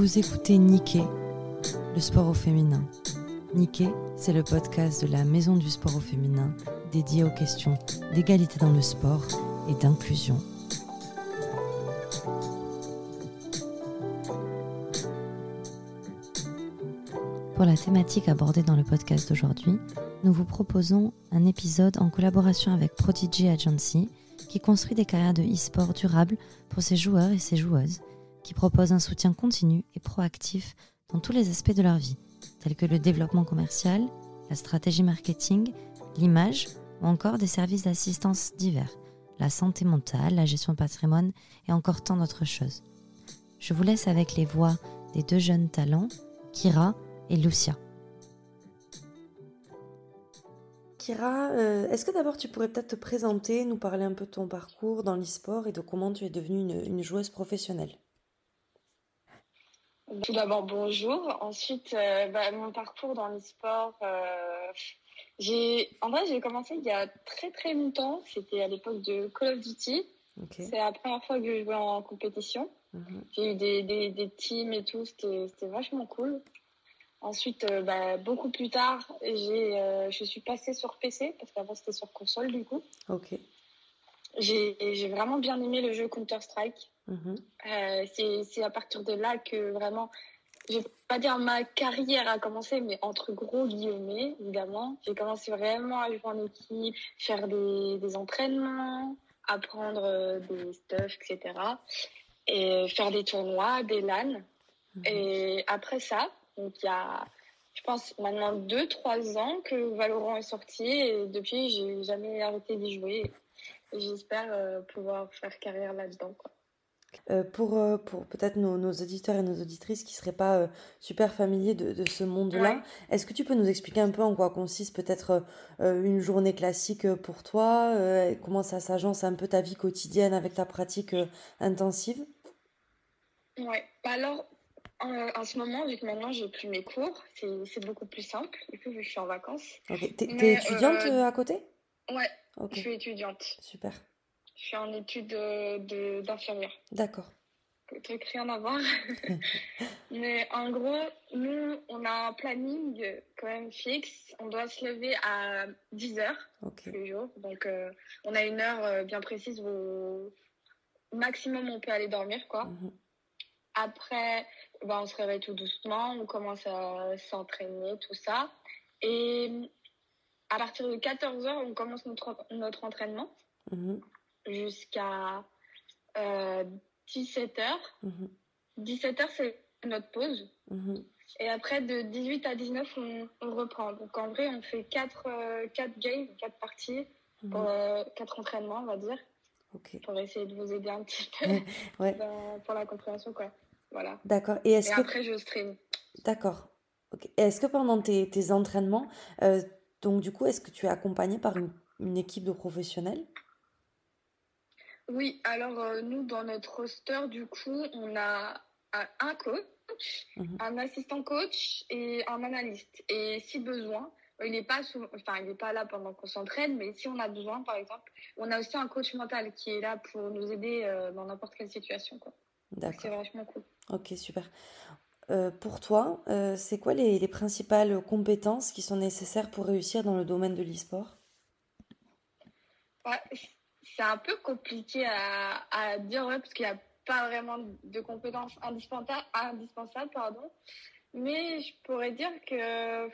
Vous écoutez Niké, le sport au féminin. Niké, c'est le podcast de la Maison du sport au féminin dédié aux questions d'égalité dans le sport et d'inclusion. Pour la thématique abordée dans le podcast d'aujourd'hui, nous vous proposons un épisode en collaboration avec Prodigy Agency qui construit des carrières de e-sport durables pour ses joueurs et ses joueuses, qui propose un soutien continu et proactif dans tous les aspects de leur vie, tels que le développement commercial, la stratégie marketing, l'image ou encore des services d'assistance divers, la santé mentale, la gestion de patrimoine et encore tant d'autres choses. Je vous laisse avec les voix des deux jeunes talents, Kira et Lucia. Kira, euh, est-ce que d'abord tu pourrais peut-être te présenter, nous parler un peu de ton parcours dans l'e-sport et de comment tu es devenue une, joueuse professionnelle? Tout d'abord, bonjour. Ensuite, euh, bah, mon parcours dans l'e-sport, euh, j'ai, en vrai, j'ai commencé il y a très très longtemps. C'était à l'époque de Call of Duty. C'est la première fois que je jouais en compétition. Mhm. J'ai eu des, des, des, teams et tout, c'était, c'était vachement cool. Ensuite, euh, bah, beaucoup plus tard, j'ai, je suis passée sur PC parce qu'avant c'était sur console du coup. Ok. J'ai, vraiment bien aimé le jeu Counter Strike. Mhm. Euh, c'est, à partir de là que vraiment, je vais pas dire ma carrière a commencé, mais entre gros guillemets évidemment, j'ai commencé vraiment à jouer en équipe, faire des, des entraînements, apprendre des stuff, etc. Et faire des tournois, des LAN. Mhm. Et après ça, donc il y a, je pense, maintenant 2-3 ans que Valorant est sorti et depuis, j'ai jamais arrêté d'y jouer. J'espère euh, pouvoir faire carrière là-dedans. Euh, pour euh, pour peut-être nos, nos, auditeurs et nos auditrices qui ne seraient pas super familiers de, de ce monde-là, est-ce que tu peux nous expliquer un peu en quoi consiste peut-être une journée classique pour toi Comment ça s'agence un peu ta vie quotidienne avec ta pratique intensive? Ouais, bah alors en, ce moment, vu que maintenant j'ai plus mes cours, c'est beaucoup plus simple, du coup, je suis en vacances. Ok, t'es étudiante à côté? Ouais, je suis étudiante. Super. Je suis en études d'infirmière. D'accord. Truc rien à voir. Mais en gros, nous, on a un planning quand même fixe. On doit se lever à 10 heures tous les jours. Donc, euh, on a une heure euh, bien précise où maximum on peut aller dormir, quoi. Mhm. Après, bah, on se réveille tout doucement, on commence à s'entraîner, tout ça. Et à partir de 14 h on commence notre, notre entraînement mhm. jusqu'à 17 h 17 h c'est notre pause. Mhm. Et après, de 18 à 19, on, reprend. Donc en vrai, on fait 4, euh, games, 4 parties, mhm. pour, 4 euh, entraînements, on va dire. Pour essayer de vous aider un petit peu pour la compréhension. quoi. Voilà. D'accord. Et, est-ce que... après, je stream. D'accord. Est-ce que pendant tes, tes entraînements, euh, donc du coup, est-ce que tu es accompagné par une, une équipe de professionnels? Oui, alors euh, nous, dans notre roster, du coup, on a un coach, mhm. un assistant coach et un analyste. Et si besoin, il n'est pas, enfin, il pas là pendant qu'on s'entraîne, mais si on a besoin, par exemple, on a aussi un coach mental qui est là pour nous aider euh, dans n'importe quelle situation. Quoi. D'accord. C'est vachement cool. Ok, super. Euh, pour toi, euh, c'est quoi les, principales compétences qui sont nécessaires pour réussir dans le domaine de l'e-sport? C'est un peu compliqué à, dire parce qu'il n'y a pas vraiment de compétences indispensables, indispensables pardon. mais je pourrais dire que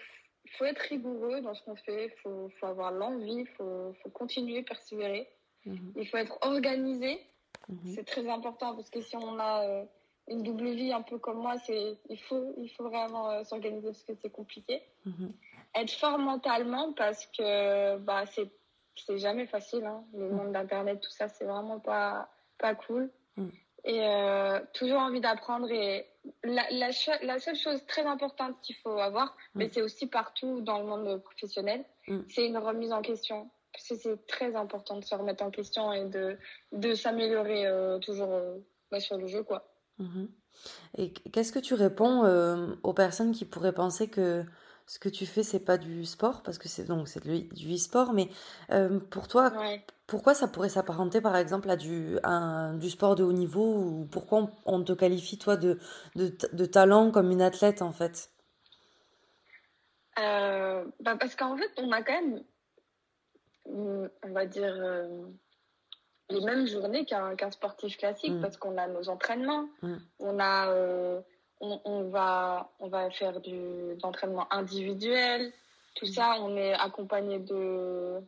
faut être rigoureux dans ce qu'on fait, il faut, avoir l'envie, il faut, continuer, persévérer. Mhm. Il faut être organisé, mhm. c'est très important parce que si on a... Euh, une double vie un peu comme moi, c'est il faut il faut vraiment euh, s'organiser parce que c'est compliqué. Mhm. Être fort mentalement parce que bah c'est c'est jamais facile hein. le monde d'internet tout ça c'est vraiment pas pas cool. Mhm. Et euh, toujours envie d'apprendre et la, la, la, seule chose très importante qu'il faut avoir, mhm. mais c'est aussi partout dans le monde professionnel, c'est une remise en question. Parce que c'est très important de se remettre en question et de, de s'améliorer euh, toujours bah, sur le jeu, quoi. Mhm. Et qu'est-ce que tu réponds euh, aux personnes qui pourraient penser que ce que tu fais, c'est pas du sport, parce que c'est donc c'est du e-sport, mais pour toi, pourquoi ça pourrait s'apparenter par exemple à du, du sport de haut niveau? Ou pourquoi on, te qualifie toi de, de, talent comme une athlète en fait? Bah Parce qu'en fait, on a quand même, on va dire, les mêmes journées qu'un sportif classique mmh. parce qu'on a nos entraînements, mmh. on a on, va, on va faire du, d'entraînement individuel. Tout ça, on est accompagné de,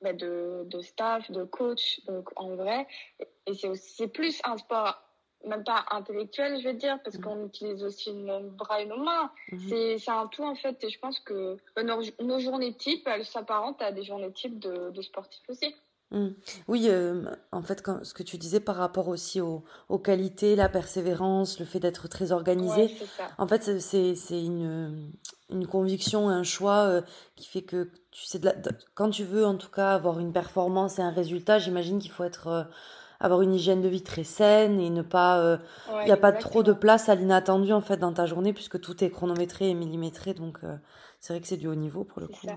bah, de, de, staff, de coach, donc en vrai. Et c'est aussi plus un sport, même pas intellectuel, je veux dire, parce mmh. qu'on utilise aussi nos bras et nos mains. Mmh. C'est, c'est un tout, en fait. Et je pense que bah, nos, nos, journées types, elles s'apparentent à des journées types de, de sportifs aussi. Mmh. Oui, euh, en fait, quand, ce que tu disais par rapport aussi aux, aux qualités, la persévérance, le fait d'être très organisé, en fait, c'est, c'est une, une conviction, un choix euh, qui fait que tu sais, de quand tu veux en tout cas avoir une performance et un résultat, j'imagine qu'il faut être, euh, avoir une hygiène de vie très saine et ne pas. Il n'y a pas trop de place à l'inattendu en fait dans ta journée puisque tout est chronométré et millimétré, donc c'est vrai que c'est du haut niveau pour le coup.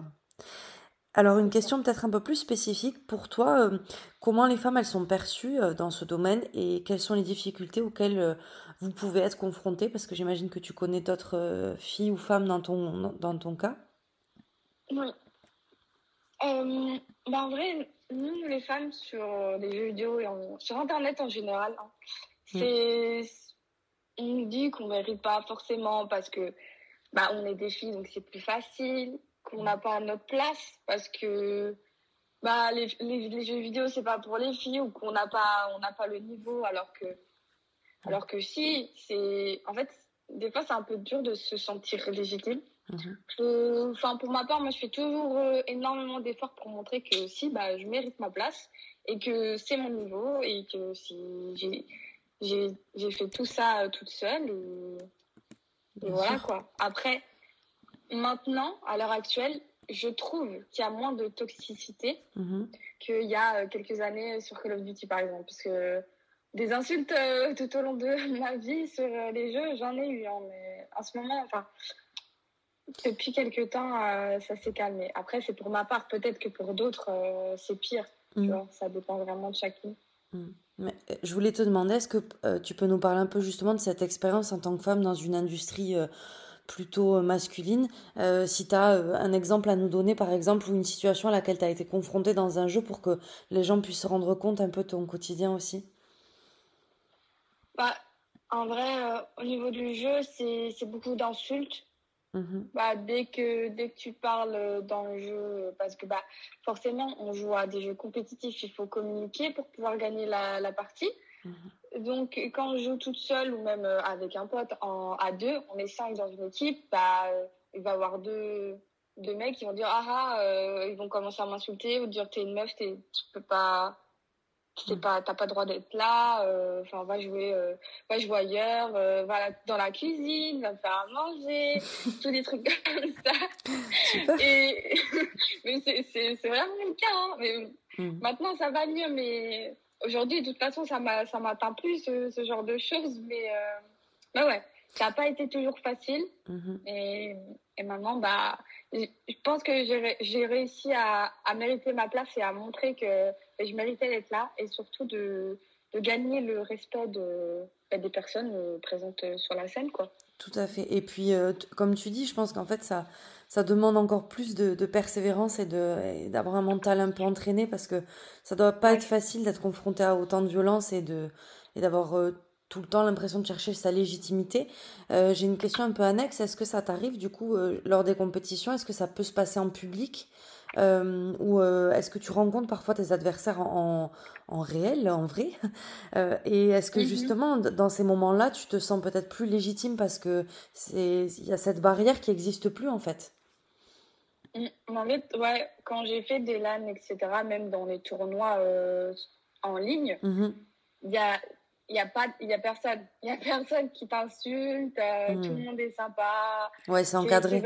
Alors une question peut-être un peu plus spécifique pour toi, euh, comment les femmes elles sont perçues euh, dans ce domaine et quelles sont les difficultés auxquelles euh, vous pouvez être confrontées? Parce que j'imagine que tu connais d'autres filles ou femmes dans ton, dans ton cas. Oui. Bah, en vrai, nous les femmes sur les jeux vidéo et sur internet en général, hein, mm. c'est on nous dit qu'on mérite pas forcément parce que bah on est des filles donc c'est plus facile qu'on n'a pas notre place parce que bah, les, les, jeux vidéo, c'est pas pour les filles ou qu'on n'a pas, on n'a pas le niveau alors que, alors que si, c'est, en fait, des fois, c'est un peu dur de se sentir légitime. Mhm. Enfin, pour ma part, moi, je fais toujours euh, énormément d'efforts pour montrer que si, bah, je mérite ma place et que c'est mon niveau et que si j'ai, j'ai, fait tout ça euh, toute seule et voilà, quoi. Après, maintenant, à l'heure actuelle, je trouve qu'il y a moins de toxicité mhm. qu'il y a euh, quelques années sur Call of Duty, par exemple. Parce que des insultes euh, tout au long de ma vie sur euh, les jeux, j'en ai eu. Hein, mais en ce moment, enfin, depuis quelques temps, ça s'est calmé. Après, c'est pour ma part. Peut-être que pour d'autres, c'est pire. Mhm. ça dépend vraiment de chacun. Mhm. Mais je voulais te demander, est-ce que tu peux nous parler un peu justement de cette expérience en tant que femme dans une industrie plutôt euh, masculine. Euh, si tu as euh, un exemple à nous donner, par exemple, ou une situation à laquelle tu as été confrontée dans un jeu pour que les gens puissent se rendre compte un peu de ton quotidien aussi? Bah, en vrai, au niveau du jeu, c'est beaucoup d'insultes. Mmh bah, dès, que, dès que tu parles dans le jeu, parce que bah, forcément, on joue à des jeux compétitifs, il faut communiquer pour pouvoir gagner la, la partie. Mmh donc, quand je joue toute seule ou même euh, avec un pote en, à deux, on est cinq dans une équipe, bah, il va y avoir deux, deux mecs qui vont dire ah ah, euh, ils vont commencer à m'insulter ou dire t'es une meuf, t'es, tu peux pas, t'es pas, t'as pas droit d'être là, euh, enfin va jouer, va jouer ailleurs, va dans la cuisine, va faire à manger, tous des trucs comme ça. Et mais c'est, c'est, c'est vraiment le cas. Hein. Mais mmh. maintenant ça va mieux, mais aujourd'hui, de toute façon, ça m'atteint plus ce, genre de choses. Mais, euh, ouais, ça n'a pas été toujours facile. Mhm. et, et, maintenant, bah, je pense que j'ai réussi à, à, mériter ma place et à montrer que je méritais d'être là et surtout de, de gagner le respect de, bah, des personnes euh, présentes sur la scène. Quoi. Tout à fait. Et puis, euh, comme tu dis, je pense qu'en fait, ça, ça demande encore plus de, de persévérance et d'avoir un mental un peu entraîné parce que ça doit pas être facile d'être confronté à autant de violence et de et d'avoir euh, tout le temps l'impression de chercher sa légitimité. Euh, J'ai une question un peu annexe. Est-ce que ça t'arrive du coup lors des compétitions Est-ce que ça peut se passer en public? Euh, ou euh, est-ce que tu rencontres parfois tes adversaires en, en, réel, en vrai? Euh, Et est-ce que mhm. justement, dans ces moments-là, tu te sens peut-être plus légitime parce que il y a cette barrière qui n'existe plus en fait? Mmh, En fait, ouais, quand j'ai fait des LAN, etc., même dans les tournois euh, en ligne, mmh il y a il y a pas y a personne. Il y a personne qui t'insulte euh, tout le hmm. monde est sympa. Ouais c'est encadré.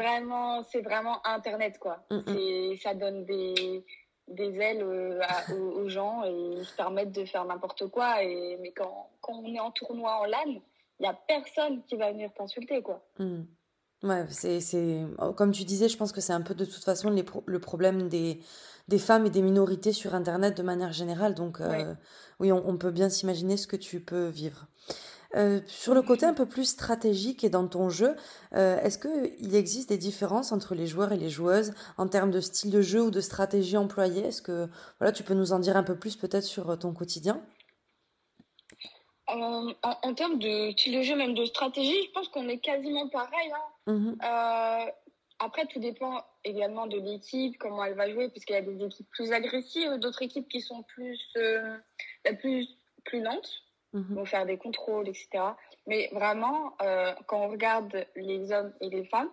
c'est vraiment internet quoi. Hmm, hmm. ça donne des des ailes euh, aux, gens et se permettent de faire n'importe quoi. Et mais quand quand on est en tournoi en LAN il y a personne qui va venir t'insulter quoi Ouais, c'est, c'est, oh, comme tu disais, je pense que c'est un peu de toute façon les le problème des, des femmes et des minorités sur Internet de manière générale. Donc, euh, oui, on, peut bien s'imaginer ce que tu peux vivre. Euh, sur le côté un peu plus stratégique et dans ton jeu, euh, est-ce qu'il existe des différences entre les joueurs et les joueuses en termes de style de jeu ou de stratégie employée? Est-ce que voilà, tu peux nous en dire un peu plus peut-être sur ton quotidien? En, en, termes de style de jeu, même de stratégie, je pense qu'on est quasiment pareil. Hein. Mmh après, tout dépend également de l'équipe, comment elle va jouer, puisqu'il y a des équipes plus agressives, d'autres équipes qui sont plus, euh, plus, plus lentes, mhm. vont faire des contrôles, etc. Mais vraiment, euh, quand on regarde les hommes et les femmes,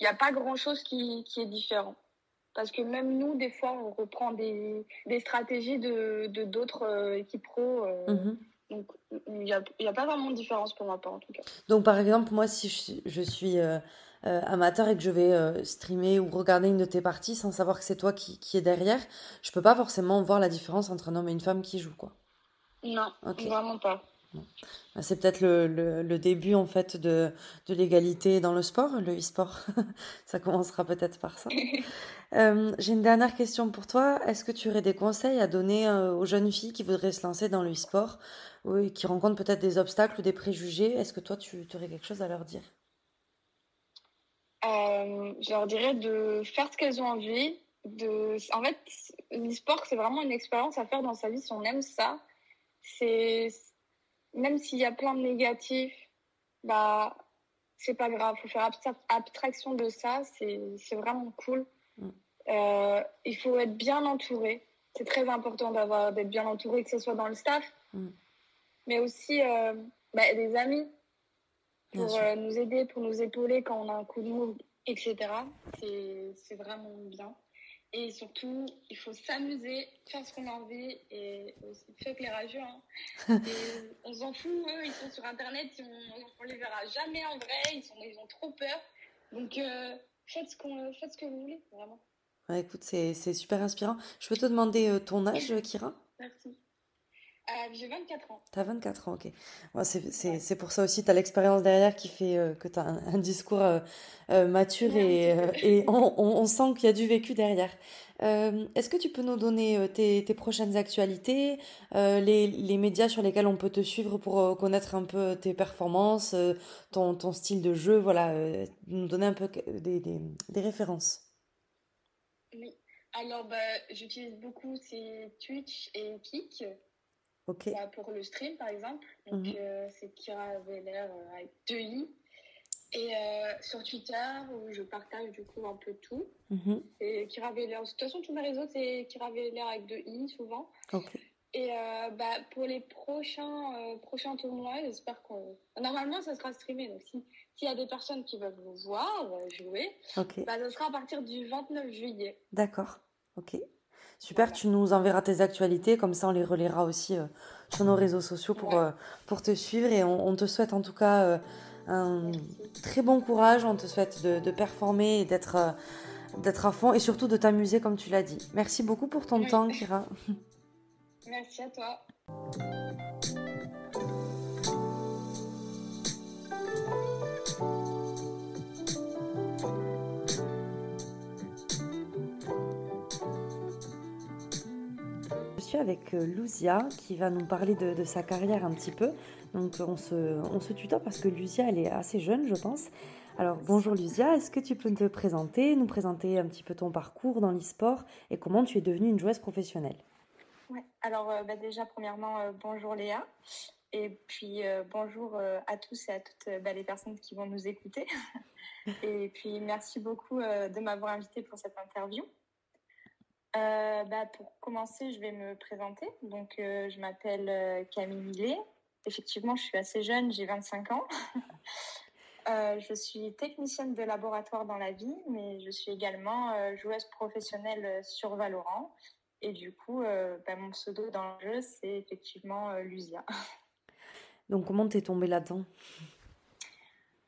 il n'y a pas grand-chose qui, qui, est différent. Parce que même nous, des fois, on reprend des, des stratégies de d'autres euh, équipes pro. Mhm. Donc, il n'y a, a, pas vraiment de différence pour ma part, en tout cas. Donc, par exemple, moi, si je, je suis euh, amateur et que je vais euh, streamer ou regarder une de tes parties sans savoir que c'est toi qui, qui est derrière, je peux pas forcément voir la différence entre un homme et une femme qui joue, quoi. Non, vraiment pas. Bah, c'est peut-être le, le, début en fait de, de l'égalité dans le sport, le e-sport. ça commencera peut-être par ça. Euh, j'ai une dernière question pour toi. Est-ce que tu aurais des conseils à donner aux jeunes filles qui voudraient se lancer dans le e-sport ou qui rencontrent peut-être des obstacles ou des préjugés? Est-ce que toi tu aurais quelque chose à leur dire? Euh, je leur dirais de faire ce qu'elles ont envie. De... En fait, l'e-sport, c'est vraiment une expérience à faire dans sa vie si on aime ça. C'est Même s'il y a plein de négatifs, bah, c'est pas grave. Il faut faire abstraction de ça. C'est vraiment cool. Mm. Euh, il faut être bien entouré. C'est très important d'avoir d'être bien entouré, que ce soit dans le staff, mm. mais aussi euh, bah, des amis pour euh, nous aider, pour nous épauler quand on a un coup de mou, etc. C'est vraiment bien. Et surtout, il faut s'amuser, faire ce qu'on a envie et aussi fuck les rageux. Hein. on s'en fout, eux, ils sont sur Internet, on, ne les verra jamais en vrai, ils, sont, ils ont trop peur. Donc, euh, faites, ce qu'on faites ce que vous voulez, vraiment. Ouais, écoute, c'est super inspirant. Je peux te demander euh, ton âge, Kira? Merci. Euh, j'ai 24 ans. T'as 24 ans, ok. c'est pour ça aussi, tu as l'expérience derrière qui fait euh, que tu as un, discours euh, mature et, et on, on, sent qu'il y a du vécu derrière. Est-ce que tu peux nous donner tes, tes, prochaines actualités, les, les, médias sur lesquels on peut te suivre pour connaître un peu tes performances, ton, ton, style de jeu, voilà, nous donner un peu des, des, des références Oui, alors bah, j'utilise beaucoup c'est Twitch et Kik. Bah, pour le stream, par exemple. Donc, mhm. euh, c'est Kira Veller euh, avec deux i. Et euh, sur Twitter, où je partage du coup un peu tout. Mhm. C'est Kira Veller. De toute façon, tous mes réseaux, c'est Kira Veller avec deux i, souvent. Et bah, pour les prochains, prochains tournois, j'espère qu'on. Normalement, ça sera streamé. Donc, s'il y a des personnes qui veulent vous voir jouer, bah, ça sera à partir du 29 juillet. D'accord. Ok. Super, tu nous enverras tes actualités, comme ça on les relaiera aussi euh, sur nos réseaux sociaux pour, euh, pour te suivre. Et on, te souhaite en tout cas euh, un très bon courage, on te souhaite de, performer et d'être d'être à fond et surtout de t'amuser comme tu l'as dit. Merci beaucoup pour ton temps, Kira. Merci à toi. Avec euh, Luzia qui va nous parler de, sa carrière un petit peu. Donc on se, on tutoie parce que Luzia, elle est assez jeune, je pense. Alors bonjour Luzia, est-ce que tu peux te présenter, nous présenter un petit peu ton parcours dans l'e-sport et comment tu es devenue une joueuse professionnelle? Ouais, alors euh, bah, déjà premièrement, euh, bonjour Léa. Et puis bonjour à tous et à toutes bah, les personnes qui vont nous écouter. et puis merci beaucoup de m'avoir invité pour cette interview. Euh, bah, pour commencer, je vais me présenter. Donc, euh, je m'appelle euh, Camille Millet. Effectivement, je suis assez jeune, j'ai 25 ans. je suis technicienne de laboratoire dans la vie, mais je suis également joueuse professionnelle sur Valorant. Et du coup, bah, mon pseudo dans le jeu, c'est effectivement Lucia. Donc, comment t'es tombée là-dedans?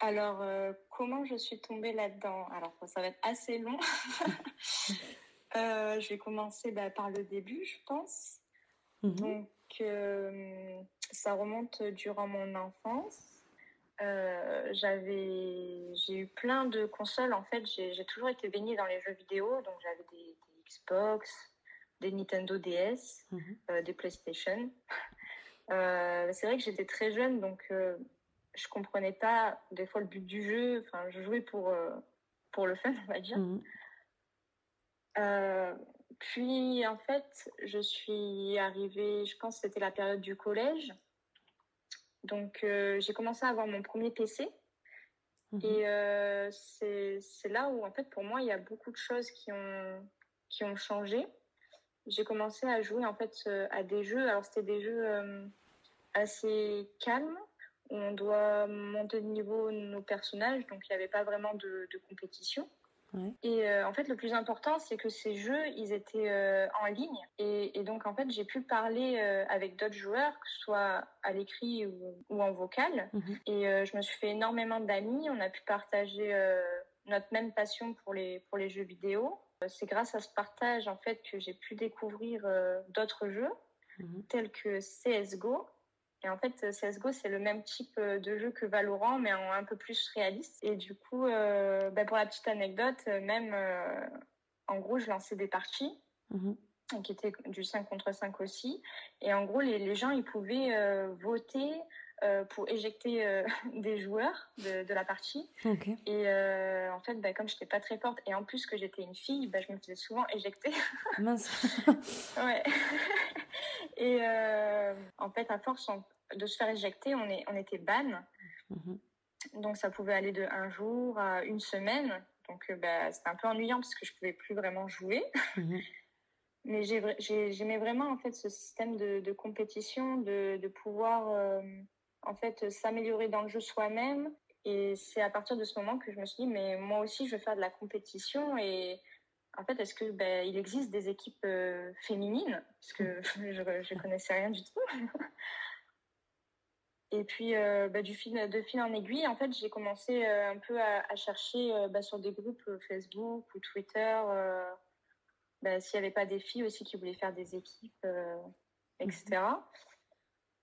Alors, comment je suis tombée là-dedans? Alors, ça va être assez long. Euh, je vais commencer bah, par le début, je pense. Mhm. Donc, euh, ça remonte durant mon enfance. j'avais, j'ai eu plein de consoles. En fait, j'ai toujours été baignée dans les jeux vidéo. Donc, j'avais des, Xbox, des Nintendo DS, mhm. des PlayStation. c'est vrai que j'étais très jeune, donc je comprenais pas des fois le but du jeu. Enfin, je jouais pour, pour le fun, on va dire. Mhm. Puis, en fait, je suis arrivée, je pense que c'était la période du collège. Donc, euh, j'ai commencé à avoir mon premier PC. Mhm. Et euh, c'est là où, en fait, pour moi, il y a beaucoup de choses qui ont, qui ont changé. J'ai commencé à jouer, en fait, euh, à des jeux. Alors, c'était des jeux assez calmes, où on doit monter de niveau nos personnages. Donc, il n'y avait pas vraiment de, de compétition. Et euh, en fait, le plus important, c'est que ces jeux, ils étaient euh, en ligne. Et, donc, en fait, j'ai pu parler euh, avec d'autres joueurs, que ce soit à l'écrit ou, en vocal. Mhm. Et je me suis fait énormément d'amis. On a pu partager notre même passion pour les, pour les jeux vidéo. C'est grâce à ce partage, en fait, que j'ai pu découvrir d'autres jeux, mhm. tels que CSGO, et en fait, CSGO, c'est le même type euh, de jeu que Valorant, mais un peu plus réaliste. Et du coup, euh, bah, pour la petite anecdote, euh, même en gros, je lançais des parties. Mhm. qui étaient du 5 contre 5 aussi. Et en gros, les, gens, ils pouvaient voter pour éjecter des joueurs de, la partie. Et en fait, bah, comme je n'étais pas très forte et en plus que j'étais une fille, bah, je me faisais souvent éjecter. Mince. ouais. et en fait, à force, de se faire éjecter, on, est, on était ban. Mhm. Donc ça pouvait aller de un jour à une semaine. Donc euh, bah, c'était un peu ennuyant parce que je pouvais plus vraiment jouer. Mhm. Mais j'aimais vraiment en fait ce système de, compétition, de, de pouvoir euh, en fait s'améliorer dans le jeu soi-même. Et c'est à partir de ce moment que je me suis dit mais moi aussi je veux faire de la compétition et en fait, est-ce que ben, il existe des équipes euh, féminines? Parce que je, ne connaissais rien du tout. Et puis, euh, bah, du fil, de fil en aiguille, en fait, j'ai commencé euh, un peu à, chercher euh, bah, sur des groupes Facebook ou Twitter bah, s'il n'y avait pas des filles aussi qui voulaient faire des équipes, etc. Mhm.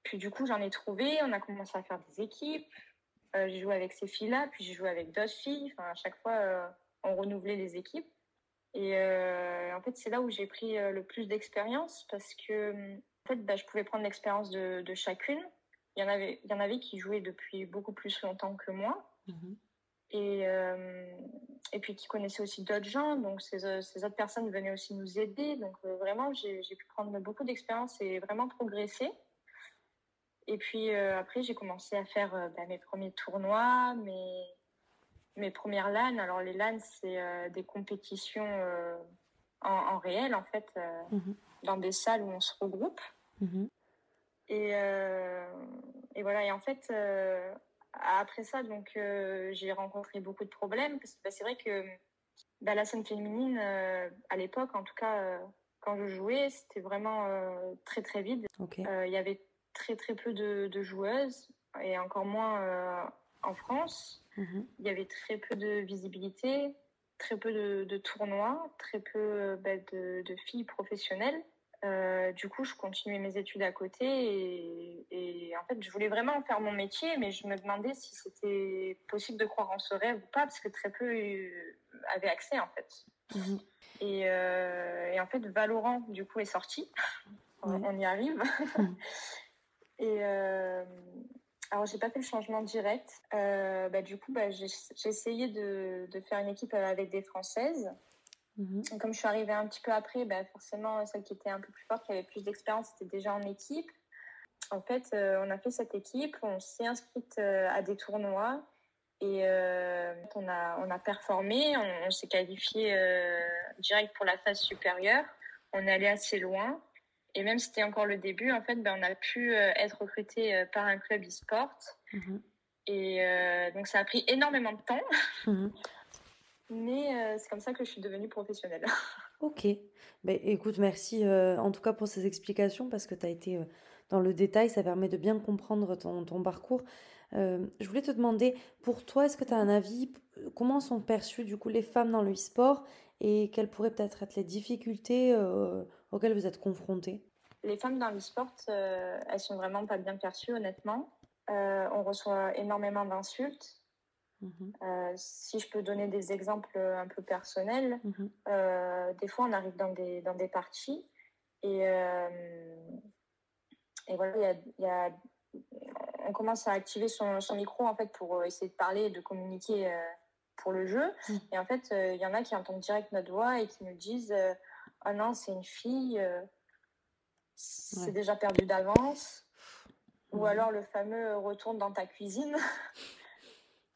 Puis du coup, j'en ai trouvé. On a commencé à faire des équipes. j'ai joué avec ces filles-là, puis j'ai joué avec d'autres filles. Enfin, à chaque fois, on renouvelait les équipes. Et en fait, c'est là où j'ai pris le plus d'expérience parce que en fait, je pouvais prendre l'expérience de, de chacune il y en avait, il y en avait qui jouaient depuis beaucoup plus longtemps que moi. Mhm. Et, euh, et puis qui connaissaient aussi d'autres gens. Donc ces, euh, ces, autres personnes venaient aussi nous aider. Donc euh, vraiment, j'ai pu prendre beaucoup d'expérience et vraiment progresser. Et puis après, j'ai commencé à faire bah, mes premiers tournois, mes, mes premières LAN. Alors les LAN, c'est des compétitions en, en, réel, en fait, mhm. dans des salles où on se regroupe. Mhm. Et, euh, et voilà. Et en fait, euh, après ça, donc euh, j'ai rencontré beaucoup de problèmes parce que bah, c'est vrai que bah, la scène féminine, à l'époque, en tout cas, quand je jouais, c'était vraiment très très vide. Il y avait très très peu de, de joueuses et encore moins en France. Mhm. Il y avait très peu de visibilité, très peu de, de tournois, très peu bah, de, de, filles professionnelles. Euh, du coup, je continuais mes études à côté et, en fait, je voulais vraiment faire mon métier, mais je me demandais si c'était possible de croire en ce rêve ou pas, parce que très peu avaient accès en fait. Mhm. Euh, et, en fait, Valorant, du coup, est sorti. On y arrive. Mhm. et euh, alors, j'ai pas fait le changement direct. Euh, bah, du coup, bah, j'ai essayé de, de, faire une équipe avec des Françaises. Mhm. Comme je suis arrivée un petit peu après, bah forcément, celle qui était un peu plus forte, qui avait plus d'expérience, était déjà en équipe. En fait, euh, on a fait cette équipe, on s'est inscrite euh, à des tournois et euh, on, a, on a performé, on, s'est qualifié direct pour la phase supérieure. On est allé assez loin. Et même si c'était encore le début, en fait, ben, on a pu être recruté par un club e-sport. Mhm. Et donc, ça a pris énormément de temps. Mhm. Mais euh, c'est comme ça que je suis devenue professionnelle. ok. Ben, écoute, merci euh, en tout cas pour ces explications parce que tu as été euh, dans le détail. Ça permet de bien comprendre ton, ton parcours. je voulais te demander, pour toi, est-ce que tu as un avis? Comment sont perçues du coup les femmes dans le e-sport? Et quelles pourraient peut-être être les difficultés auxquelles vous êtes confrontées Les femmes dans le sport elles sont vraiment pas bien perçues, honnêtement. on reçoit énormément d'insultes. Mhm. si je peux donner des exemples un peu personnels, mhm. des fois on arrive dans des, dans des parties et, et voilà, il y a, on commence à activer son, son, micro en fait pour essayer de parler et de communiquer pour le jeu. Mm. Et en fait, il y en a qui entendent direct notre voix et qui nous disent Ah non, c'est une fille, c'est déjà perdu d'avance. Ou alors le fameux retourne dans ta cuisine.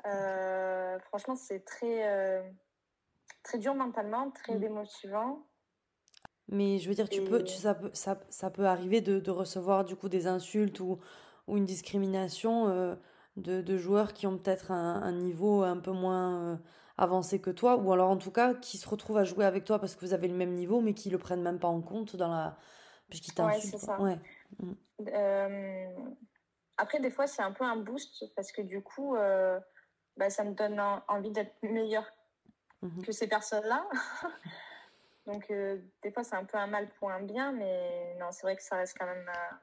Euh, franchement, c'est très, euh, très dur mentalement, très mm. démotivant. Mais je veux dire, tu peux, tu, ça, peut, ça, ça, peut arriver de, de, recevoir du coup des insultes ou, ou une discrimination euh, de, de, joueurs qui ont peut-être un, un, niveau un peu moins avancé que toi, ou alors en tout cas qui se retrouvent à jouer avec toi parce que vous avez le même niveau, mais qui le prennent même pas en compte dans la puisqu'ils t'insultent. Ouais, c'est ça. Ouais. Mm. après, des fois, c'est un peu un boost parce que du coup, bah, ça me donne envie d'être meilleure mhm. que ces personnes-là. Donc, euh, des fois, c'est un peu un mal pour un bien, mais non, c'est vrai que ça reste quand même euh,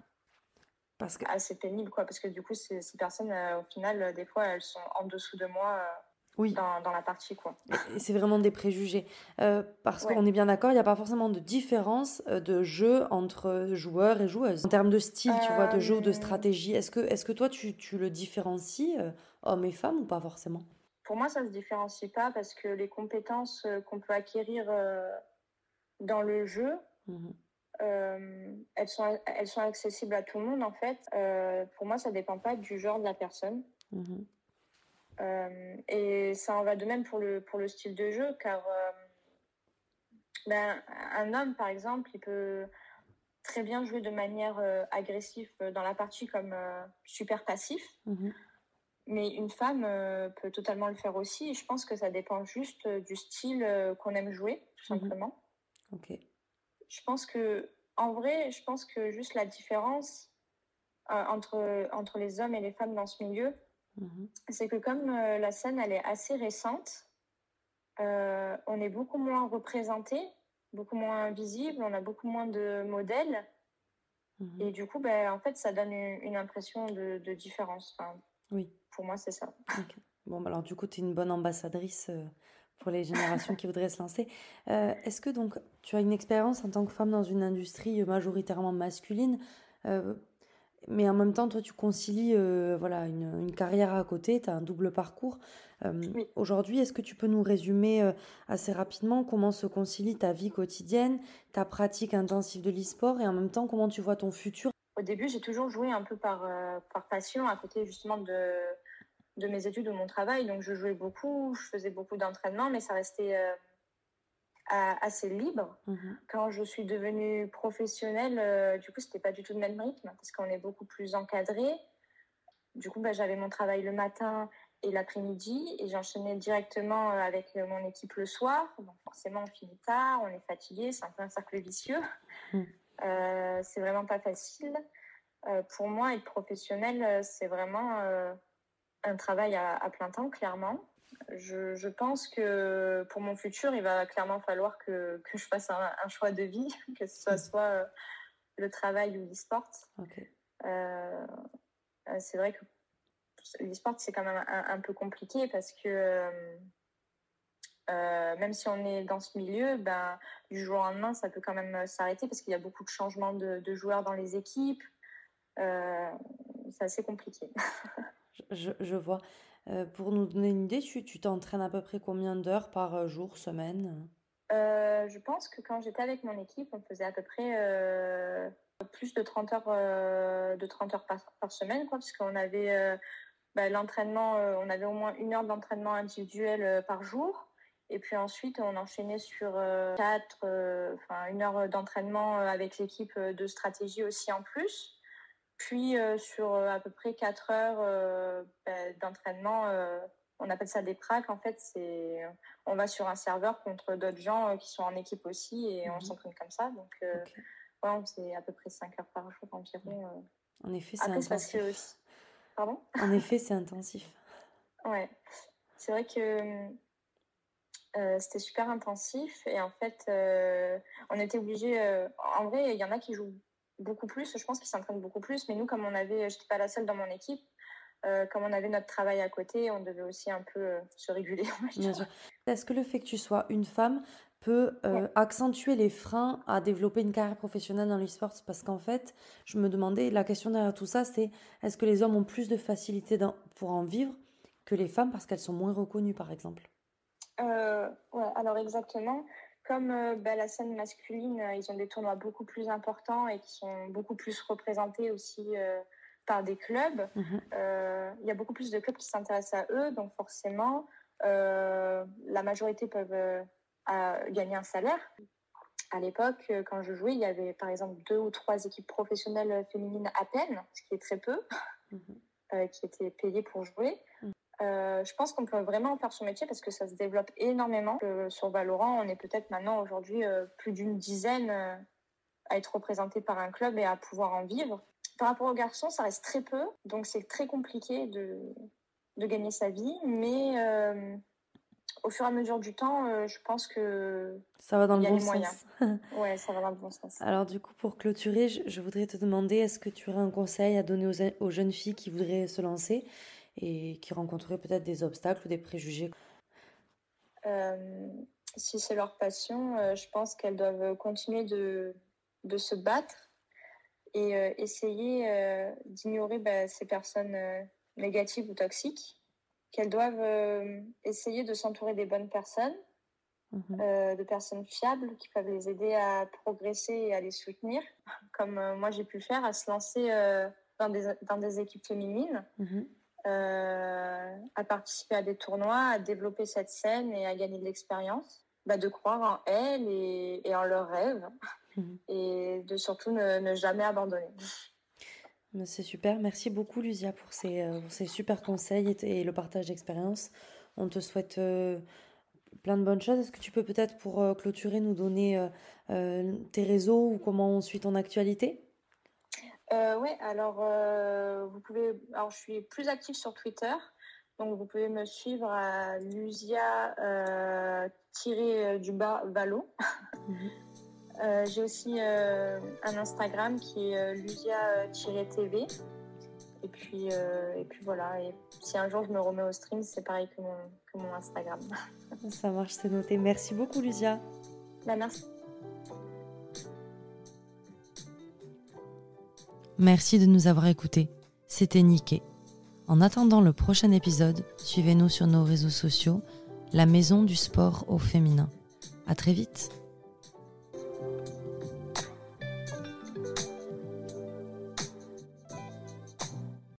parce que... assez pénible, quoi. Parce que du coup, ces, ces personnes, euh, au final, des fois, elles sont en dessous de moi oui. dans, dans, la partie. Quoi. C'est vraiment des préjugés. Euh, parce qu'on est bien d'accord, il n'y a pas forcément de différence euh, de jeu entre joueurs et joueuses. En termes de style, tu vois, de jeu ou de euh, stratégie, est-ce que, est que toi, tu, tu le différencies, hommes et femmes, ou pas forcément? Pour moi, ça ne se différencie pas parce que les compétences qu'on peut acquérir dans le jeu, mmh elles, sont, elles sont accessibles à tout le monde, en fait. pour moi, ça ne dépend pas du genre de la personne. Mmh euh, et ça en va de même pour le, pour le style de jeu, car euh, ben, un homme, par exemple, il peut très bien jouer de manière euh, agressive dans la partie comme super passif. Mhm. Mais une femme peut totalement le faire aussi. Et je pense que ça dépend juste du style qu'on aime jouer, tout mhm. simplement. Ok. Je pense que, en vrai, je pense que juste la différence entre, entre les hommes et les femmes dans ce milieu, Mhm. C'est que comme euh, la scène, elle est assez récente, euh, on est beaucoup moins représenté, beaucoup moins visible, on a beaucoup moins de modèles. Mhm. Et du coup, ben, en fait, ça donne une, impression de, différence. oui. Pour moi, c'est ça. Bon, bah, alors du coup, tu es une bonne ambassadrice euh, pour les générations qui voudraient se lancer. Est-ce que donc tu as une expérience en tant que femme dans une industrie majoritairement masculine? Mais en même temps, toi, tu concilies euh, voilà, une, une, carrière à côté, tu as un double parcours. Euh, aujourd'hui, est-ce que tu peux nous résumer euh, assez rapidement comment se concilie ta vie quotidienne, ta pratique intensive de l'e-sport et en même temps, comment tu vois ton futur? Au début, j'ai toujours joué un peu par, par passion, à côté justement de, de mes études ou de mon travail. Donc, je jouais beaucoup, je faisais beaucoup d'entraînement, mais ça restait assez libre. Mhm. Quand je suis devenue professionnelle, euh, du coup, c'était pas du tout le même rythme parce qu'on est beaucoup plus encadré. Du coup, bah, j'avais mon travail le matin et l'après-midi et j'enchaînais directement euh, avec mon équipe le soir. Donc forcément, on finit tard, on est fatigué, c'est un peu un cercle vicieux. Mhm. Euh, c'est vraiment pas facile. pour moi, être professionnel, c'est vraiment un travail à, à, plein temps, clairement je, je, pense que pour mon futur, il va clairement falloir que, que je fasse un, un, choix de vie, que ce soit, soit euh, le travail ou l'e-sport. Euh, c'est vrai que l'e-sport, c'est quand même un, un, peu compliqué parce que euh, même si on est dans ce milieu, ben, du jour au lendemain, ça peut quand même s'arrêter parce qu'il y a beaucoup de changements de, de joueurs dans les équipes. c'est assez compliqué. je, je, vois. Euh, pour nous donner une idée, tu t'entraînes à peu près combien d'heures par euh, jour, semaine? Euh, Je pense que quand j'étais avec mon équipe, on faisait à peu près plus de 30 heures, de 30 heures par, semaine, quoi, puisqu'on avait bah, l'entraînement, on avait au moins une heure d'entraînement individuel par jour. Et puis ensuite, on enchaînait sur quatre, enfin une heure d'entraînement avec l'équipe de stratégie aussi en plus. Puis euh, sur euh, à peu près 4 heures euh, ben, d'entraînement, on appelle ça des pracs. En fait, c'est on va sur un serveur contre d'autres gens qui sont en équipe aussi et on mhm. s'entraîne comme ça. Donc, ouais, c'est à peu près 5 heures par jour environ. En effet, c'est intensif. Aussi... Pardon? En effet, c'est intensif. Ouais, c'est vrai que c'était super intensif et en fait, on était obligé. en vrai, il y en a qui jouent beaucoup plus. Je pense qu'ils s'entraînent beaucoup plus. Mais nous, comme on avait, j'étais pas la seule dans mon équipe, comme on avait notre travail à côté, on devait aussi un peu se réguler. Est-ce que le fait que tu sois une femme peut accentuer les freins à développer une carrière professionnelle dans l'e-sport? Parce qu'en fait, je me demandais, la question derrière tout ça, c'est est-ce que les hommes ont plus de facilité pour en vivre que les femmes parce qu'elles sont moins reconnues, par exemple? Euh, ouais, alors exactement. Comme euh, bah, la scène masculine, euh, ils ont des tournois beaucoup plus importants et qui sont beaucoup plus représentés aussi par des clubs. Mhm. Il y a beaucoup plus de clubs qui s'intéressent à eux, donc forcément, la majorité peuvent gagner un salaire. À l'époque, quand je jouais, il y avait par exemple deux ou trois équipes professionnelles féminines à peine, ce qui est très peu, mhm. qui étaient payées pour jouer. Mhm. Euh, je pense qu'on peut vraiment faire son métier parce que ça se développe énormément. sur Valorant, on est peut-être maintenant aujourd'hui euh, plus d'une dizaine euh, à être représenté par un club et à pouvoir en vivre. Par rapport aux garçons, ça reste très peu, donc c'est très compliqué de, de gagner sa vie. Mais au fur et à mesure du temps, je pense que ça va dans le bon sens. ouais, ça va dans le bon sens. Alors du coup, pour clôturer, je, voudrais te demander, est-ce que tu aurais un conseil à donner aux, aux jeunes filles qui voudraient se lancer? Et qui rencontreraient peut-être des obstacles ou des préjugés euh, Si c'est leur passion, euh, je pense qu'elles doivent continuer de, de se battre et euh, essayer d'ignorer bah, ces personnes négatives ou toxiques, qu'elles doivent essayer de s'entourer des bonnes personnes, mhm. de personnes fiables qui peuvent les aider à progresser et à les soutenir, comme moi j'ai pu le faire, à se lancer dans, des, dans des équipes féminines. Mhm. Euh, à participer à des tournois, à développer cette scène et à gagner de l'expérience, bah, de croire en elles et, en leurs rêves mhm. et de surtout ne, jamais abandonner. C'est super. Merci beaucoup, Lucia, pour ces, euh, ces super conseils et, le partage d'expérience. On te souhaite euh, plein de bonnes choses. Est-ce que tu peux peut-être, pour clôturer, nous donner tes réseaux ou comment on suit ton actualité? Euh, Oui, alors euh, vous pouvez. Alors je suis plus active sur Twitter, donc vous pouvez me suivre à Lucia euh, euh du bas Valo. Mhm. J'ai aussi un Instagram qui est Lucia-TV. Et puis, et puis voilà. Et si un jour je me remets au stream, c'est pareil que mon, que mon Instagram. Ça marche, c'est noté. Merci beaucoup, Lucia. Bah, merci. Merci de nous avoir écoutés. C'était Niké. En attendant le prochain épisode, suivez-nous sur nos réseaux sociaux, la maison du sport au féminin. À très vite!